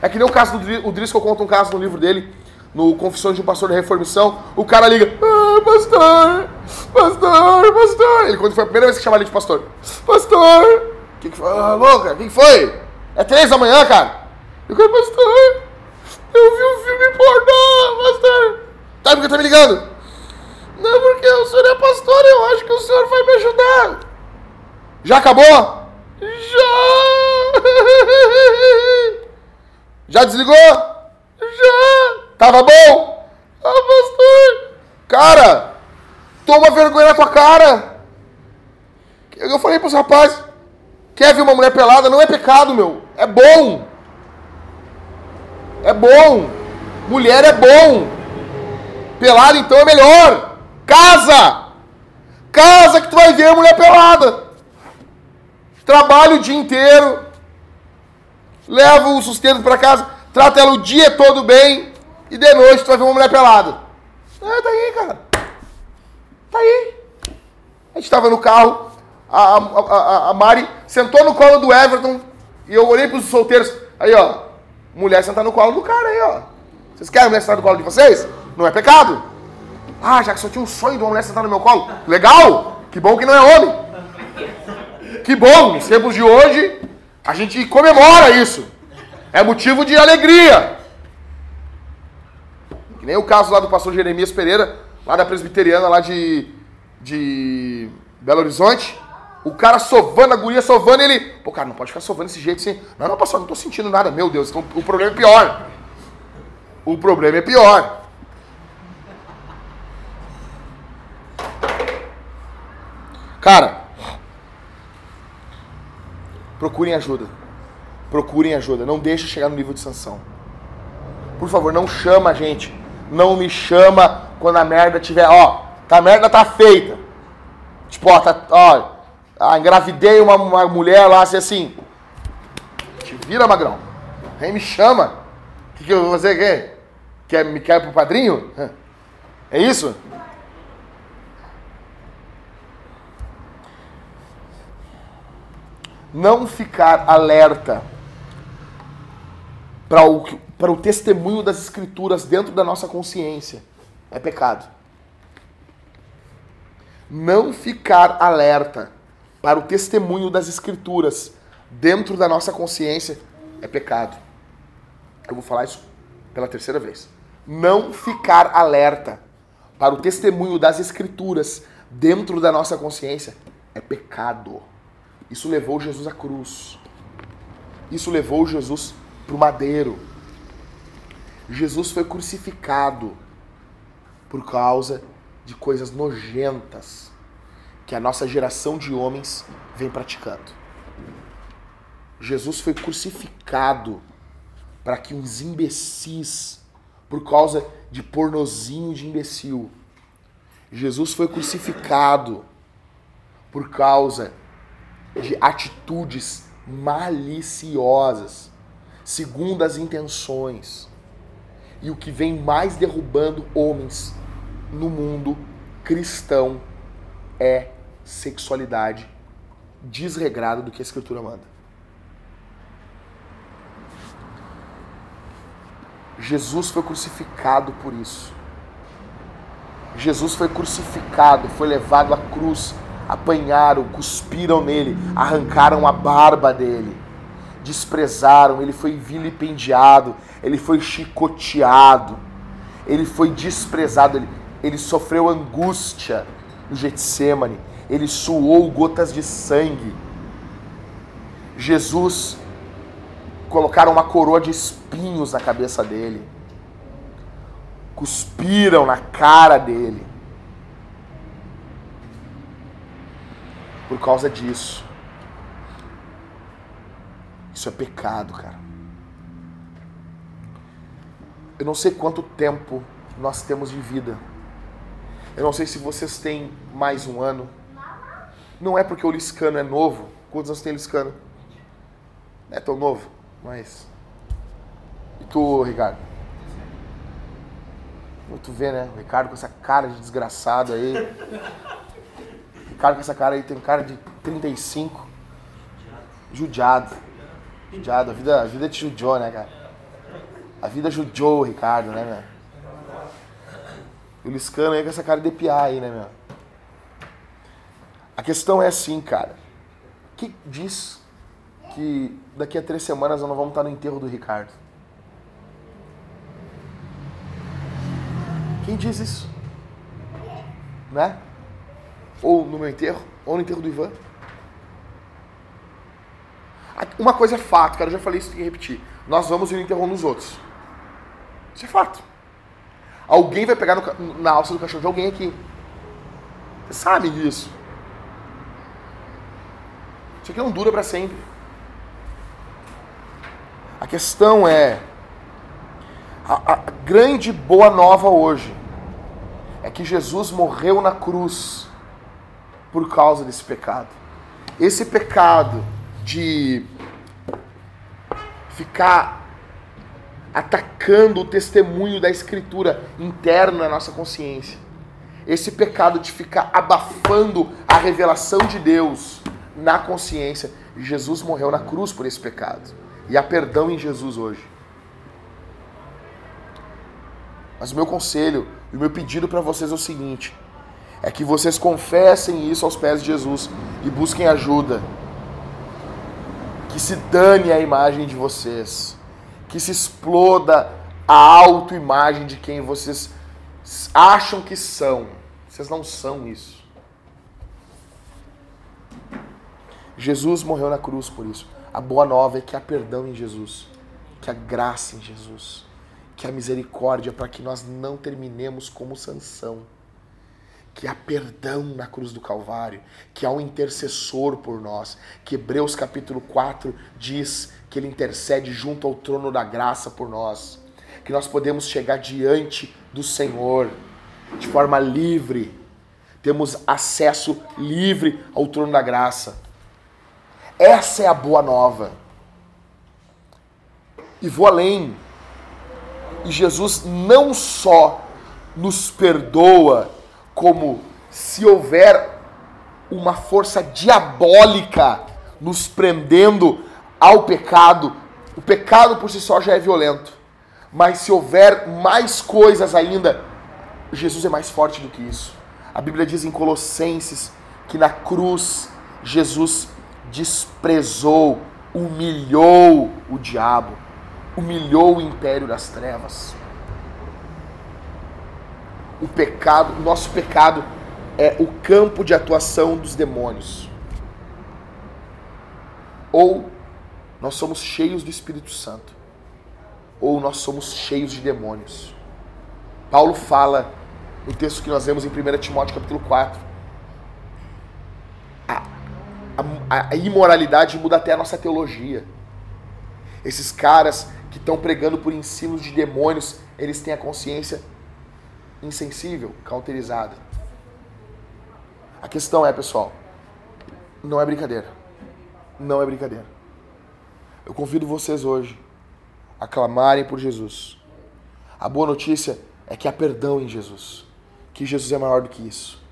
É que nem o caso do o Driscoll conta um caso no livro dele, no Confissões de um Pastor da Reformação. O cara liga, ah, pastor, pastor, pastor. Ele, quando foi a primeira vez que chamava ele de pastor, pastor, o que, que foi? Ah, louca, o que, que foi? É três da manhã, cara. Eu falei, pastor, eu vi um filme pornô, pastor. Tá, por que tá me ligando? Não, porque o senhor é pastor, eu acho que o senhor vai me ajudar. Já acabou? Já! Já desligou? Já! Tava bom? Ah, pastor! Cara, toma vergonha na tua cara! Eu falei pros rapazes, quer ver uma mulher pelada? Não é pecado, meu. É bom. É bom. Mulher é bom. Pelado então é melhor. Casa. Casa que tu vai ver a mulher pelada. Trabalha o dia inteiro. Leva o sustento para casa. Trata ela o dia todo bem. E de noite tu vai ver uma mulher pelada. É, tá aí, cara. Tá aí. A gente estava no carro. A, a, a, Mari sentou no colo do Everton. E eu olhei pros solteiros. Aí, ó. Mulher sentar no colo do cara aí, ó. Vocês querem mulher sentar no colo de vocês? Não é pecado. Ah, já que só tinha um sonho de uma mulher sentar no meu colo. Legal! Que bom que não é homem. Que bom, nos tempos de hoje, a gente comemora isso. É motivo de alegria. Que nem o caso lá do pastor Jeremias Pereira, lá da presbiteriana, lá de, de Belo Horizonte. O cara sovando, a guria sovando, ele. Pô, cara, não pode ficar sovando desse jeito assim. Não, não, pastor, não tô sentindo nada. Meu Deus, então o problema é pior. O problema é pior. Cara, procurem ajuda. Procurem ajuda. Não deixe chegar no nível de sanção. Por favor, não chama a gente. Não me chama quando a merda tiver. Ó, tá, a merda tá feita. Tipo, ó, tá. Ó, ah, engravidei uma, uma mulher lá, assim, assim. Te vira, magrão. Aí me chama. O que, que eu vou fazer aqui? Quer, me quer pro padrinho? É isso? Não ficar alerta para o, o testemunho das escrituras dentro da nossa consciência é pecado. Não ficar alerta para o testemunho das escrituras dentro da nossa consciência é pecado. Eu vou falar isso pela terceira vez. Não ficar alerta para o testemunho das escrituras dentro da nossa consciência é pecado. Isso levou Jesus à cruz. Isso levou Jesus para o madeiro. Jesus foi crucificado por causa de coisas nojentas que a nossa geração de homens vem praticando. Jesus foi crucificado para que uns imbecis, por causa de pornozinho de imbecil, Jesus foi crucificado por causa de atitudes maliciosas, segundo as intenções. E o que vem mais derrubando homens no mundo cristão é sexualidade desregrada do que a Escritura manda. Jesus foi crucificado por isso. Jesus foi crucificado, foi levado à cruz, apanharam, cuspiram nele, arrancaram a barba dele, desprezaram, ele foi vilipendiado, ele foi chicoteado, ele foi desprezado, ele, ele sofreu angústia no Getsemane, ele suou gotas de sangue. Jesus colocaram uma coroa de espinhos na cabeça dele. Cuspiram na cara dele. Por causa disso. Isso é pecado, cara. Eu não sei quanto tempo nós temos de vida. Eu não sei se vocês têm mais um ano. Não é porque o Liscano é novo. Quantos anos tem Liscano? Não é tão novo, mas. E tu, Ricardo? Tu vê, né? O Ricardo com essa cara de desgraçado aí. Ricardo com essa cara aí tem cara de 35. Judiado. Judiado. A vida, a vida te judiou, né, cara? A vida judiou o Ricardo, né, meu? E o Liscano aí com essa cara de piar aí, né, meu? A questão é assim, cara. Que diz que daqui a três semanas nós não vamos estar no enterro do Ricardo? Quem diz isso? Né? Ou no meu enterro, ou no enterro do Ivan. Uma coisa é fato, cara, eu já falei isso, tem que repetir. Nós vamos ir no enterro nos outros. Isso é fato. Alguém vai pegar no, na alça do cachorro de alguém aqui. Você sabe disso. Isso aqui não dura para sempre. A questão é A, a grande boa nova hoje é que Jesus morreu na cruz por causa desse pecado. Esse pecado de ficar atacando o testemunho da Escritura interno na nossa consciência. Esse pecado de ficar abafando a revelação de Deus na consciência. Jesus morreu na cruz por esse pecado. E há perdão em Jesus hoje. Mas o meu conselho e o meu pedido para vocês é o seguinte: é que vocês confessem isso aos pés de Jesus e busquem ajuda. Que se dane a imagem de vocês que se exploda a autoimagem de quem vocês acham que são. Vocês não são isso. Jesus morreu na cruz por isso. A boa nova é que há perdão em Jesus, que há graça em Jesus, que há misericórdia para que nós não terminemos como Sansão. Que há perdão na cruz do Calvário, que há um intercessor por nós, que Hebreus capítulo 4 diz que Ele intercede junto ao trono da graça por nós, que nós podemos chegar diante do Senhor de forma livre, temos acesso livre ao trono da graça. Essa é a boa nova. E vou além. E Jesus não só nos perdoa, como se houver uma força diabólica nos prendendo ao pecado, o pecado por si só já é violento. Mas se houver mais coisas ainda, Jesus é mais forte do que isso. A Bíblia diz em Colossenses que na cruz Jesus desprezou, humilhou o diabo, humilhou o império das trevas. O pecado, o nosso pecado é o campo de atuação dos demônios. Ou nós somos cheios do Espírito Santo ou nós somos cheios de demônios. Paulo fala no texto que nós vemos em 1 Timóteo capítulo 4. A, a, a imoralidade muda até a nossa teologia. Esses caras que estão pregando por ensinos de demônios, eles têm a consciência insensível, cauterizada. A questão é, pessoal, não é brincadeira. Não é brincadeira. Eu convido vocês hoje a clamarem por Jesus. A boa notícia é que há perdão em Jesus. Que Jesus é maior do que isso.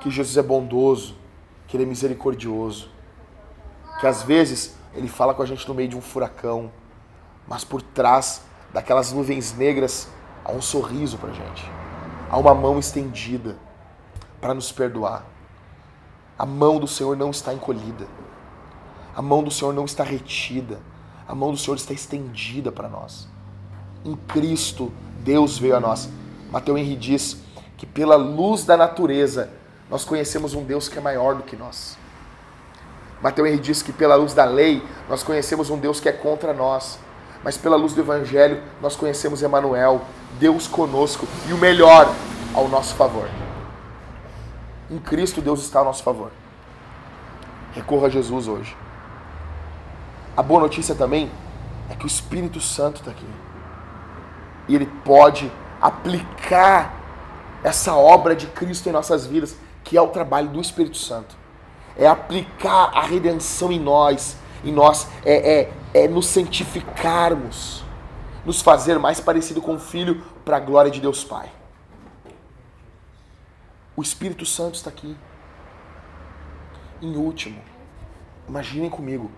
Que Jesus é bondoso. Que Ele é misericordioso. Que às vezes Ele fala com a gente no meio de um furacão. Mas por trás daquelas nuvens negras há um sorriso pra gente. Há uma mão estendida para nos perdoar. A mão do Senhor não está encolhida. A mão do Senhor não está retida. A mão do Senhor está estendida para nós. Em Cristo, Deus veio a nós. Mateus Henry diz que pela luz da natureza nós conhecemos um Deus que é maior do que nós. Mateus Henry diz que pela luz da lei nós conhecemos um Deus que é contra nós. Mas pela luz do Evangelho nós conhecemos Emmanuel, Deus conosco e o melhor ao nosso favor. Em Cristo Deus está ao nosso favor. Recorra a Jesus hoje. A boa notícia também é que o Espírito Santo está aqui. E ele pode aplicar essa obra de Cristo em nossas vidas, que é o trabalho do Espírito Santo. É aplicar a redenção em nós, em nós, é, é, é nos santificarmos, nos fazer mais parecido com o Filho para a glória de Deus Pai. O Espírito Santo está aqui. Em último, imaginem comigo,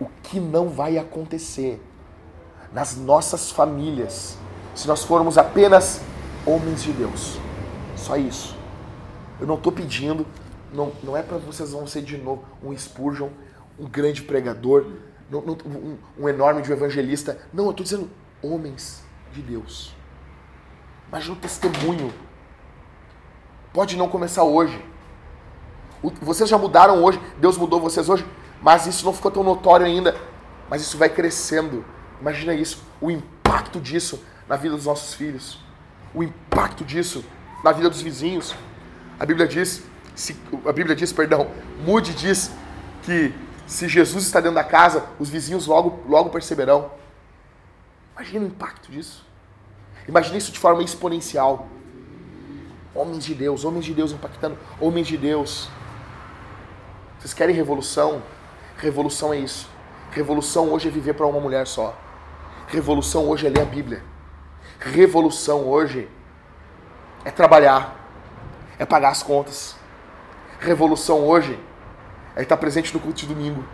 o que não vai acontecer nas nossas famílias se nós formos apenas homens de Deus. Só isso. Eu não estou pedindo, não, não é para vocês vão ser de novo um Spurgeon, um grande pregador, não, não, um, um, enorme de um evangelista. Não, eu estou dizendo homens de Deus. Imagina o testemunho. Pode não começar hoje. vocês já mudaram hoje, Deus mudou vocês hoje, mas isso não ficou tão notório ainda. Mas isso vai crescendo. Imagina isso, o impacto disso na vida dos nossos filhos, o impacto disso na vida dos vizinhos. A Bíblia diz, se, a Bíblia diz, perdão, Mude diz que se Jesus está dentro da casa, os vizinhos logo, logo perceberão. Imagina o impacto disso. Imagine isso de forma exponencial. Homens de Deus, homens de Deus impactando, homens de Deus. Vocês querem revolução? Revolução é isso. Revolução hoje é viver para uma mulher só. Revolução hoje é ler a Bíblia. Revolução hoje é trabalhar, é pagar as contas. Revolução hoje é estar presente no culto de domingo.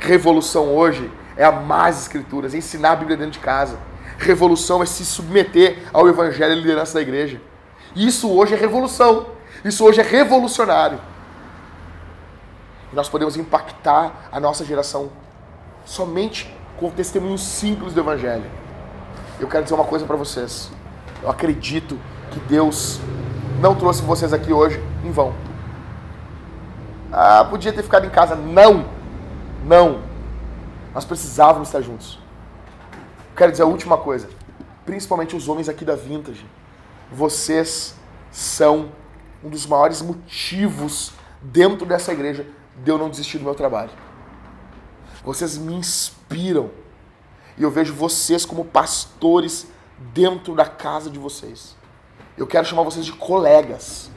Revolução hoje é amar as escrituras, é ensinar a Bíblia dentro de casa. Revolução é se submeter ao evangelho e liderança da igreja. Isso hoje é revolução. Isso hoje é revolucionário. E nós podemos impactar a nossa geração somente com testemunhos simples do evangelho. Eu quero dizer uma coisa para vocês. Eu acredito que Deus não trouxe vocês aqui hoje em vão. Ah, podia ter ficado em casa. Não! Não! Nós precisávamos estar juntos. Quero dizer a última coisa. Principalmente os homens aqui da Vintage. Vocês são um dos maiores motivos dentro dessa igreja de eu não desistir do meu trabalho. Vocês me inspiram. E eu vejo vocês como pastores dentro da casa de vocês. Eu quero chamar vocês de colegas.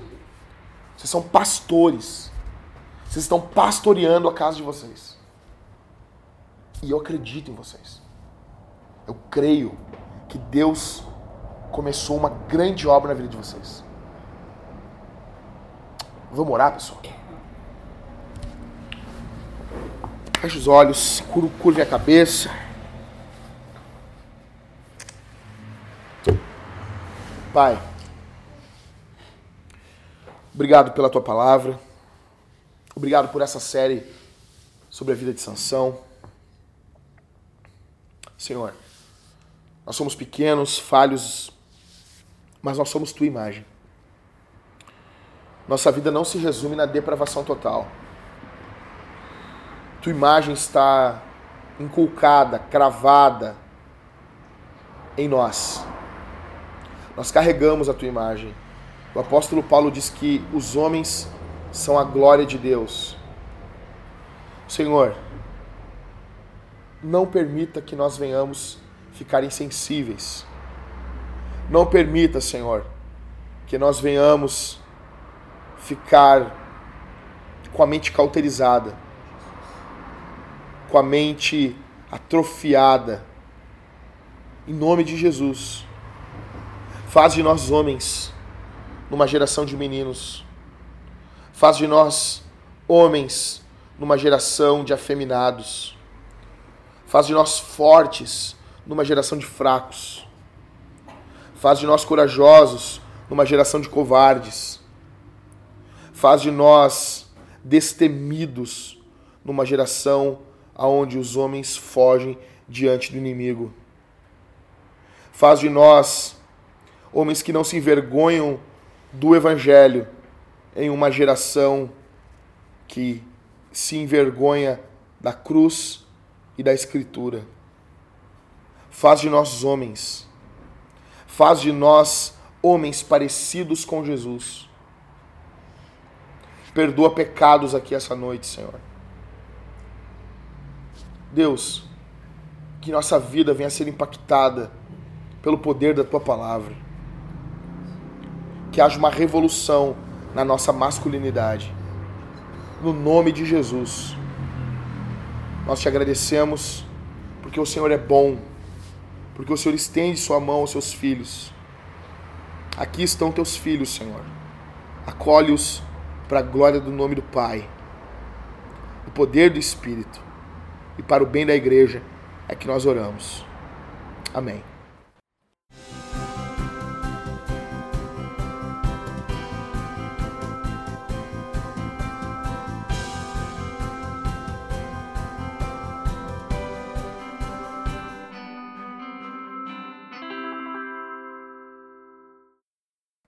Vocês são pastores. Vocês estão pastoreando a casa de vocês. E eu acredito em vocês. Eu creio que Deus começou uma grande obra na vida de vocês. Vamos orar, pessoal? Feche os olhos, curve a cabeça. Pai, obrigado pela tua palavra. Obrigado por essa série sobre a vida de Sansão. Senhor, nós somos pequenos, falhos, mas nós somos tua imagem. Nossa vida não se resume na depravação total. Tua imagem está inculcada, cravada em nós. Nós carregamos a tua imagem. O apóstolo Paulo diz que os homens são a glória de Deus. Senhor, não permita que nós venhamos ficar insensíveis. Não permita, Senhor, que nós venhamos ficar com a mente cauterizada, com a mente atrofiada. Em nome de Jesus, faz de nós homens numa geração de meninos. Faz de nós homens numa geração de afeminados. Faz de nós fortes numa geração de fracos. Faz de nós corajosos numa geração de covardes. Faz de nós destemidos numa geração onde os homens fogem diante do inimigo. Faz de nós homens que não se envergonham do evangelho em uma geração que se envergonha da cruz e da Escritura. Faz de nós homens, faz de nós homens parecidos com Jesus. Perdoa pecados aqui essa noite, Senhor. Deus, que nossa vida venha a ser impactada pelo poder da tua palavra. Que haja uma revolução na nossa masculinidade. No nome de Jesus. Nós te agradecemos porque o Senhor é bom, porque o Senhor estende sua mão aos seus filhos. Aqui estão teus filhos, Senhor. Acolhe-os para a glória do nome do Pai, o poder do Espírito e para o bem da igreja é que nós oramos. Amém.